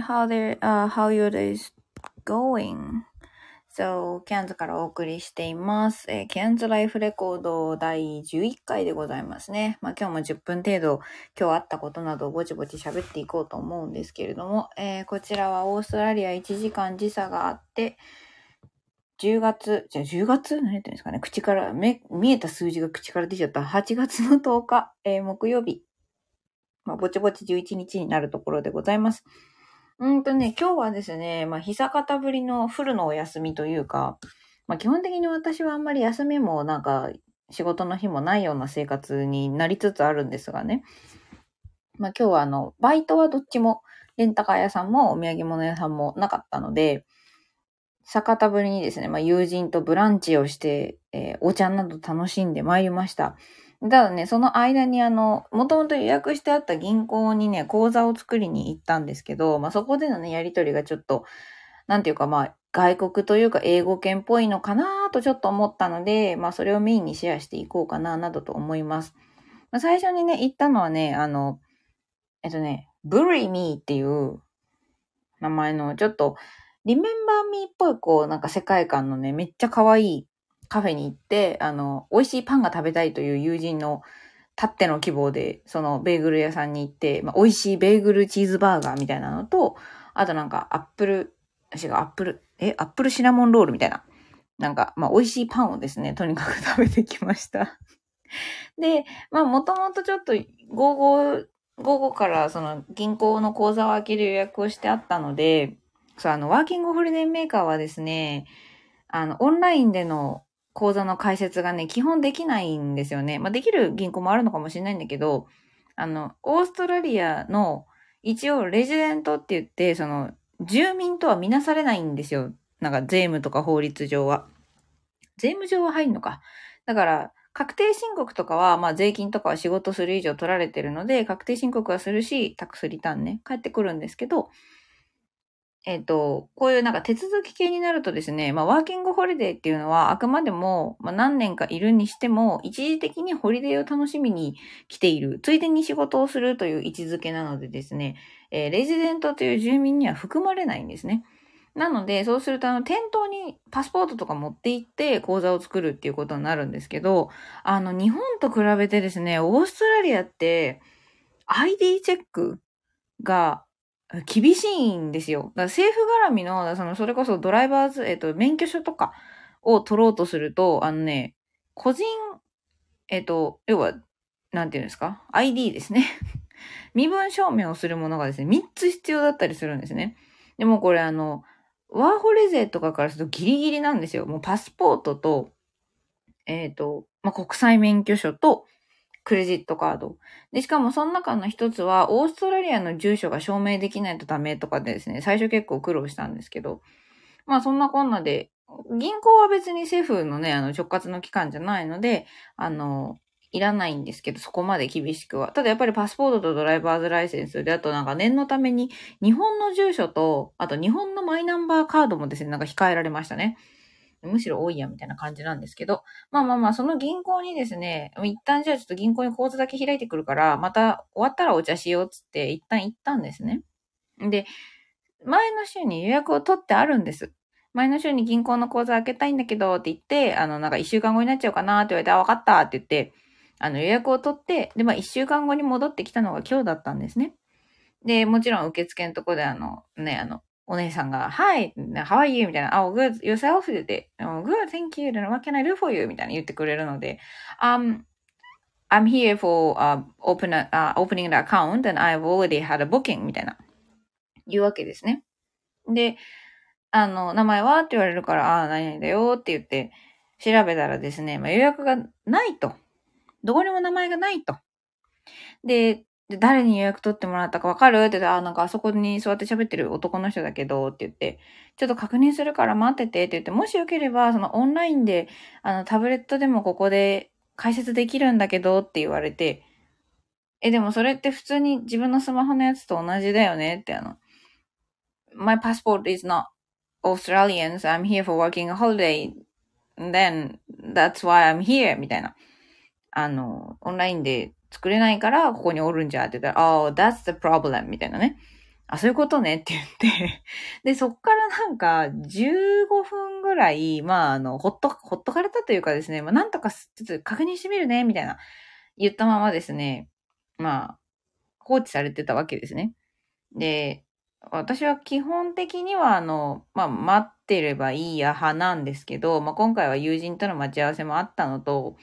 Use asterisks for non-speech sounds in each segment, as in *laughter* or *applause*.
how the, uh, how your day is going? So, キャンズからお送りしています。えー、キャンズライフレコード第11回でございますね。まあ今日も10分程度今日あったことなどをぼちぼち喋っていこうと思うんですけれども、えー、こちらはオーストラリア1時間時差があって、10月、じゃあ10月？何言ってんですかね口から、め、見えた数字が口から出ちゃった。8月の10日、えー木曜日。まあ、ぼちぼち11日になるところでございます。うんとね、今日はですね、まあ、久方ぶりのフルのお休みというか、まあ、基本的に私はあんまり休みもなんか仕事の日もないような生活になりつつあるんですがね。まあ、今日はあの、バイトはどっちも、レンタカー屋さんもお土産物屋さんもなかったので、酒田ぶりにですね、まあ、友人とブランチをして、えーお茶など楽しんでまいりました。ただね、その間にあの、もともと予約してあった銀行にね、口座を作りに行ったんですけど、まあ、そこでのね、やりとりがちょっと、なんていうかまあ、外国というか英語圏っぽいのかなとちょっと思ったので、まあ、それをメインにシェアしていこうかな、などと思います。まあ、最初にね、行ったのはね、あの、えっとね、ブリーミーっていう名前の、ちょっと、リメンバーミーっぽい、こう、なんか世界観のね、めっちゃ可愛いカフェに行って、あの、美味しいパンが食べたいという友人のたっての希望で、そのベーグル屋さんに行って、まあ、美味しいベーグルチーズバーガーみたいなのと、あとなんかアップル、違う、アップル、え、アップルシナモンロールみたいな。なんか、まあ、美味しいパンをですね、とにかく食べてきました。*laughs* で、まあ、もともとちょっと、午後、午後からその銀行の口座を開ける予約をしてあったので、そう、あの、ワーキングホリデーメーカーはですね、あの、オンラインでの口座の開設がね、基本できないんですよね。まあ、できる銀行もあるのかもしれないんだけど、あの、オーストラリアの一応レジデントって言って、その、住民とは見なされないんですよ。なんか税務とか法律上は。税務上は入るのか。だから、確定申告とかは、まあ税金とかは仕事する以上取られてるので、確定申告はするし、タックスリターンね、返ってくるんですけど、えっ、と、こういうなんか手続き系になるとですね、まあワーキングホリデーっていうのはあくまでも、まあ何年かいるにしても、一時的にホリデーを楽しみに来ている、ついでに仕事をするという位置づけなのでですね、えーレジデントという住民には含まれないんですね。なので、そうすると、あの、店頭にパスポートとか持って行って口座を作るっていうことになるんですけど、あの、日本と比べてですね、オーストラリアって、ID チェックが厳しいんですよ。だから政府絡みの、その、それこそドライバーズ、えっと、免許証とかを取ろうとすると、あのね、個人、えっと、要は、なんていうんですか ?ID ですね。*laughs* 身分証明をするものがですね、3つ必要だったりするんですね。でもこれあの、ワーホリ税とかからするとギリギリなんですよ。もうパスポートと、えっ、と、まあ、国際免許証と、クレジットカード。で、しかもその中の一つは、オーストラリアの住所が証明できないとダメとかでですね、最初結構苦労したんですけど、まあそんなこんなで、銀行は別に政府のね、あの直轄の機関じゃないので、あの、いらないんですけど、そこまで厳しくは。ただやっぱりパスポートとドライバーズライセンスで、あとなんか念のために日本の住所と、あと日本のマイナンバーカードもですね、なんか控えられましたね。むしろ多いやみたいな感じなんですけど。まあまあまあ、その銀行にですね、一旦じゃあちょっと銀行に口座だけ開いてくるから、また終わったらお茶しようっつって一旦行ったんですね。で、前の週に予約を取ってあるんです。前の週に銀行の口座開けたいんだけどって言って、あの、なんか一週間後になっちゃうかなって言われて、あ、わかったって言って、あの予約を取って、で、まあ一週間後に戻ってきたのが今日だったんですね。で、もちろん受付のとこであの、ね、あの、お姉さんが、Hi, how are you? みたいな、Oh, good, yourself? って言って、oh, Good, thank you. What can I do for you? みたいな言ってくれるので、um, I'm here for、uh, open a, uh, opening the account and I've already had a booking みたいな言うわけですね。で、あの、名前はって言われるから、ああ、何々だよって言って調べたらですね、まあ、予約がないと。どこにも名前がないと。で、で誰に予約取ってもらったかわかる？って言って、あ、なんかあそこに座って喋ってる男の人だけど、って言って、ちょっと確認するから待ってて、って言って、もしよければ、そのオンラインで、あの、タブレットでもここで解説できるんだけど、って言われて、え、でもそれって普通に自分のスマホのやつと同じだよね？って、あの、My passport is not Australian, so I'm here for working a holiday. Then, that's why I'm here. みたいな。あの、オンラインで作れないから、ここにおるんじゃって言ったら、Oh, that's the problem. みたいなね。あ、そういうことねって言ってで、そっからなんか、15分ぐらい、まあ、あの、ほっと、ほっとかれたというかですね、まあ、なんとか、ちょっと確認してみるね、みたいな、言ったままですね、まあ、放置されてたわけですね。で、私は基本的には、あの、まあ、待ってればいいや派なんですけど、まあ、今回は友人との待ち合わせもあったのと、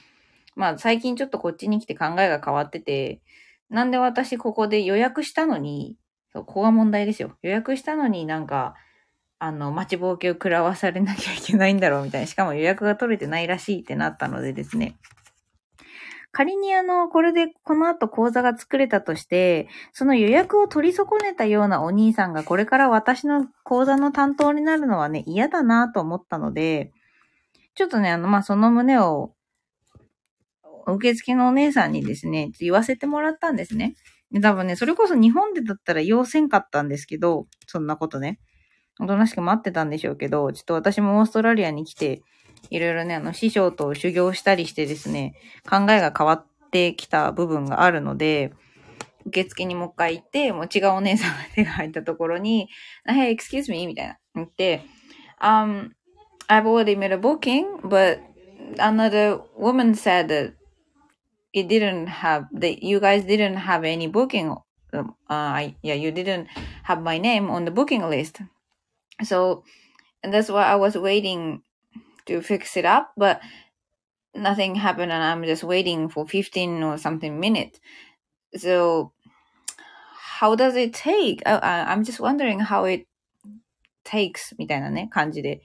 まあ、最近ちょっとこっちに来て考えが変わってて、なんで私ここで予約したのに、そう、ここが問題ですよ。予約したのになんか、あの、待ちぼうけを食らわされなきゃいけないんだろうみたいな。しかも予約が取れてないらしいってなったのでですね。仮にあの、これでこの後講座が作れたとして、その予約を取り損ねたようなお兄さんがこれから私の講座の担当になるのはね、嫌だなと思ったので、ちょっとね、あの、まあ、その旨を、受付のお姉さんにですね、言わせてもらったんですね。多分ね、それこそ日本でだったら要せんかったんですけど、そんなことね。おとなしく待ってたんでしょうけど、ちょっと私もオーストラリアに来て、いろいろね、あの、師匠と修行したりしてですね、考えが変わってきた部分があるので、受付にもう一回行って、もう違うお姉さんが手が入ったところに、Hey, excuse me? みたいな。言って、Um, I've already made a booking, but another woman said that it didn't have, that you guys didn't have any booking. Uh, I, yeah, you didn't have my name on the booking list. So, and that's why I was waiting to fix it up, but nothing happened and I'm just waiting for 15 or something minutes. So how does it take? I, I'm just wondering how it takes みたいなね、感じで。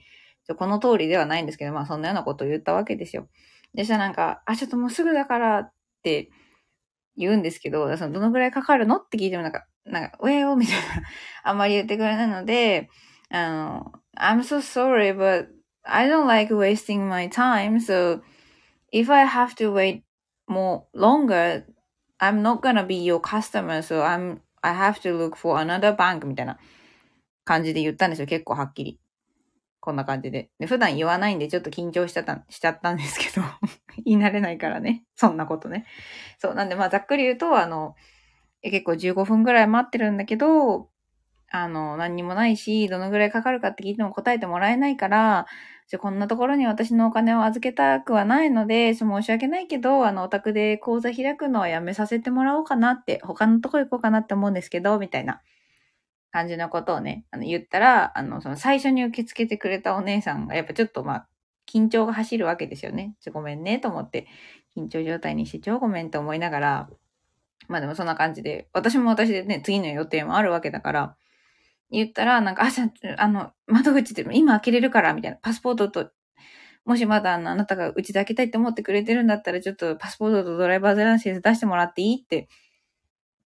この通りではないんですけど、まあそんなようなことを言ったわけですよ。でしたなんか、あ、ちょっともうすぐだからって言うんですけど、そのどのぐらいかかるのって聞いてもなんか、なんか、ウェーみたいな、あんまり言ってくれないので、あの、I'm so sorry, but I don't like wasting my time. So if I have to wait more longer, I'm not gonna be your customer. So I'm, I have to look for another bank みたいな感じで言ったんですよ。結構はっきり。こんな感じで。で普段言わないんでちょっと緊張しちゃった、しちゃったんですけど *laughs* 言い慣れないからね。そんなことね。そう。なんでまあざっくり言うと、あの、結構15分ぐらい待ってるんだけど、あの、何にもないし、どのぐらいかかるかって聞いても答えてもらえないから、じゃこんなところに私のお金を預けたくはないので、申し訳ないけど、あの、お宅で講座開くのはやめさせてもらおうかなって、他のとこ行こうかなって思うんですけど、みたいな感じのことをね、あの、言ったら、あの、その最初に受け付けてくれたお姉さんが、やっぱちょっとまあ、緊張が走るわけですよね。ちょ、ごめんね、と思って、緊張状態にして超ごめんと思いながら、まあでもそんな感じで、私も私でね、次の予定もあるわけだから、言ったら、なんか、あ、じゃあ、の、窓口で今開けれるから、みたいな。パスポートと、もしまだあの、あなたがうちで開けたいって思ってくれてるんだったら、ちょっとパスポートとドライバーズランシーズ出してもらっていいって。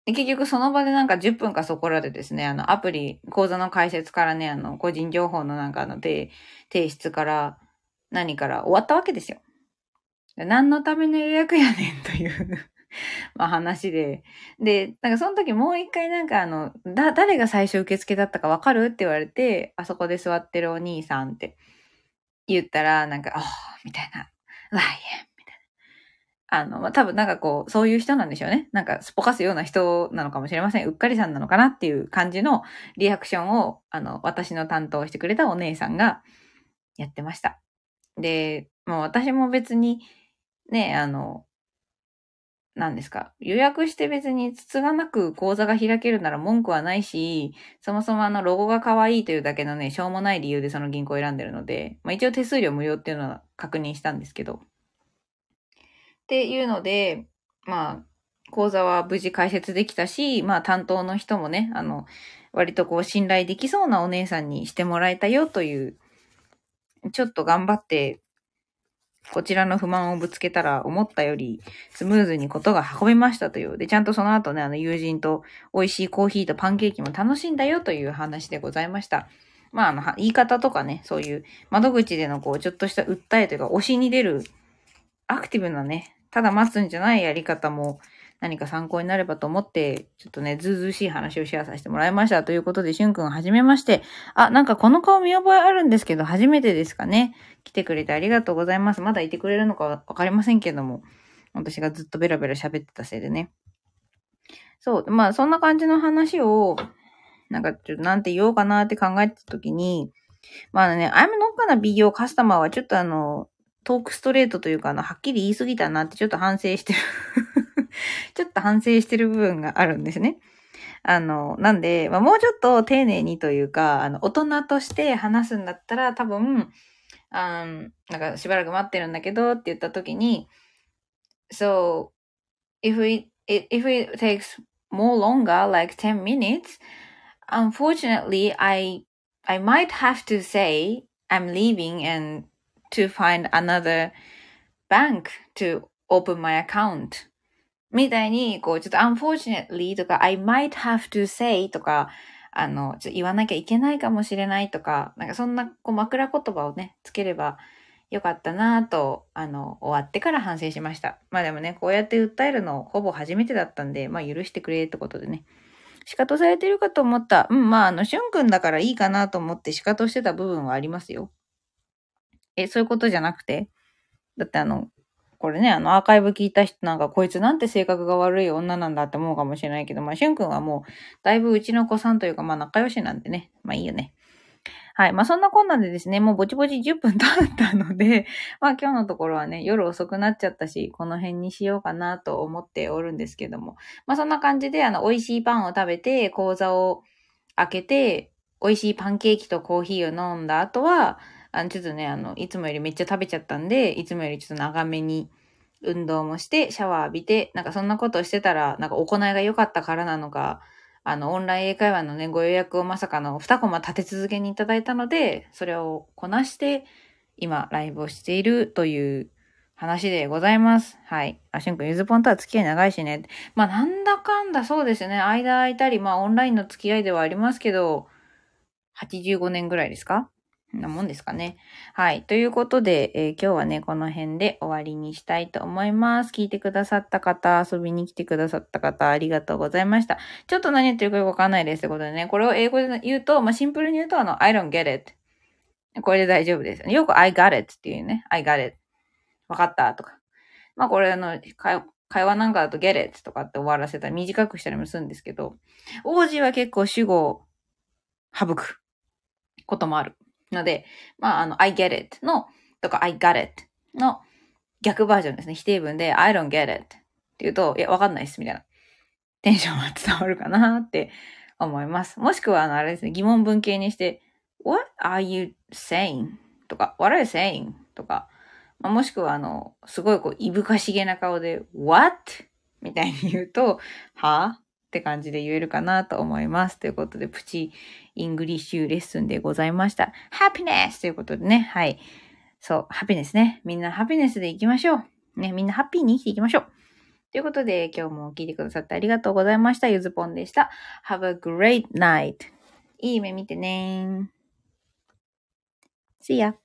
結局その場でなんか10分かそこらでですね、あの、アプリ、講座の解説からね、あの、個人情報のなんかの提出から何から終わったわけですよ。何のための予約やねんという *laughs* まあ話で。で、なんかその時もう一回なんかあの、だ、誰が最初受付だったかわかるって言われて、あそこで座ってるお兄さんって言ったら、なんか、ああ、みたいな、ライエンみたいな。あの、まあ、多分なんかこう、そういう人なんでしょうね。なんか、すっぽかすような人なのかもしれません。うっかりさんなのかなっていう感じのリアクションを、あの、私の担当してくれたお姉さんがやってました。で、もう私も別に、ね、あの、何ですか。予約して別につつがなく講座が開けるなら文句はないし、そもそもあのロゴが可愛いというだけのね、しょうもない理由でその銀行を選んでるので、まあ一応手数料無料っていうのは確認したんですけど。っていうので、まあ、講座は無事解説できたし、まあ担当の人もね、あの、割とこう信頼できそうなお姉さんにしてもらえたよという、ちょっと頑張ってこちらの不満をぶつけたら思ったよりスムーズにことが運べましたという。で、ちゃんとその後ね、あの友人と美味しいコーヒーとパンケーキも楽しんだよという話でございました。まあ、あの、言い方とかね、そういう窓口でのこう、ちょっとした訴えというか、推しに出るアクティブなね、ただ待つんじゃないやり方も何か参考になればと思って、ちょっとね、ずうずうしい話をシェアさせてもらいました。ということで、しゅんくんはじめまして。あ、なんかこの顔見覚えあるんですけど、初めてですかね。来てくれてありがとうございます。まだいてくれるのかわかりませんけども。私がずっとベラベラ喋ってたせいでね。そう。まあ、そんな感じの話をなんか、ちょっとなんて言おうかなって考えてた時に、まあね、I'm not gonna be your customer はちょっとあの、トークストレートというか、あの、はっきり言い過ぎたなってちょっと反省してる *laughs* ちょっと反省してる部分があるんですね。あの、なんで、まあ、もうちょっと丁寧にというか、あの、大人として話すんだったら、多分、あなんかしばらく待ってるんだけどって言った時に、So, if it, if it takes more longer, like 10 minutes, unfortunately, I, I might have to say I'm leaving and to find another bank to open my account. みたいに、こう、ちょっと unfortunately とか I might have to say とか、あの、ちょっと言わなきゃいけないかもしれないとか、なんかそんなこう枕言葉をね、つければよかったなぁと、あの、終わってから反省しました。まあでもね、こうやって訴えるのほぼ初めてだったんで、まあ許してくれってことでね。仕方されてるかと思った。うん、まああの、しゅんくんだからいいかなと思って仕方してた部分はありますよ。え、そういうことじゃなくて？だってあの、これね、あの、アーカイブ聞いた人なんか、こいつなんて性格が悪い女なんだって思うかもしれないけど、まあ、しゅんくんはもう、だいぶうちの子さんというか、まあ、仲良しなんでね。まあ、いいよね。はい。まあ、そんなこんなでですね、もうぼちぼち10分経ったので、*laughs* まあ、今日のところはね、夜遅くなっちゃったし、この辺にしようかなと思っておるんですけども。まあ、そんな感じで、あの、美味しいパンを食べて、講座を開けて、美味しいパンケーキとコーヒーを飲んだ後は、あの、ちょっとね、あの、いつもよりめっちゃ食べちゃったんで、いつもよりちょっと長めに運動もして、シャワー浴びて、なんかそんなことをしてたら、なんか行いが良かったからなのか、あの、オンライン英会話のね、ご予約をまさかの2コマ立て続けにいただいたので、それをこなして、今、ライブをしているという話でございます。はい。あ、しゅんくん、ゆずぽんとは付き合い長いしね。まあ、なんだかんだそうですね。間空いたり、まあ、オンラインの付き合いではありますけど、85年ぐらいですかなもんですかね。はい。ということで、えー、今日はね、この辺で終わりにしたいと思います。聞いてくださった方、遊びに来てくださった方、ありがとうございました。ちょっと何言ってるかよくわかんないですってことでね、これを英語で言うと、まあ、シンプルに言うと、あの、I don't get it. これで大丈夫です。よく I got it っていうね、I got it. わかったとか。まあ、これあの、会話なんかだと get it とかって終わらせたら短くしたりもするんですけど、王子は結構主語を省くこともある。ので、まあ、あの、I get it の、とか I got it の逆バージョンですね。否定文で I don't get it って言うと、いや、わかんないです、みたいな。テンションは伝わるかなって思います。もしくは、あの、あれですね、疑問文形にして、What are you saying? とか、What are you saying? とか、まあ、もしくは、あの、すごいこう、いぶかしげな顔で、What? みたいに言うと、は？って感じで言えるかなと思います。ということで、プチイングリッシュレッスンでございました。ハピネスということでね、はい。そう、ハピネスね。みんなハピネスで行きましょう。ね、みんなハッピーに生きていきましょう。ということで、今日も聞いてくださってありがとうございました。ゆずぽんでした。Have a great night. いい夢見てねー See ya.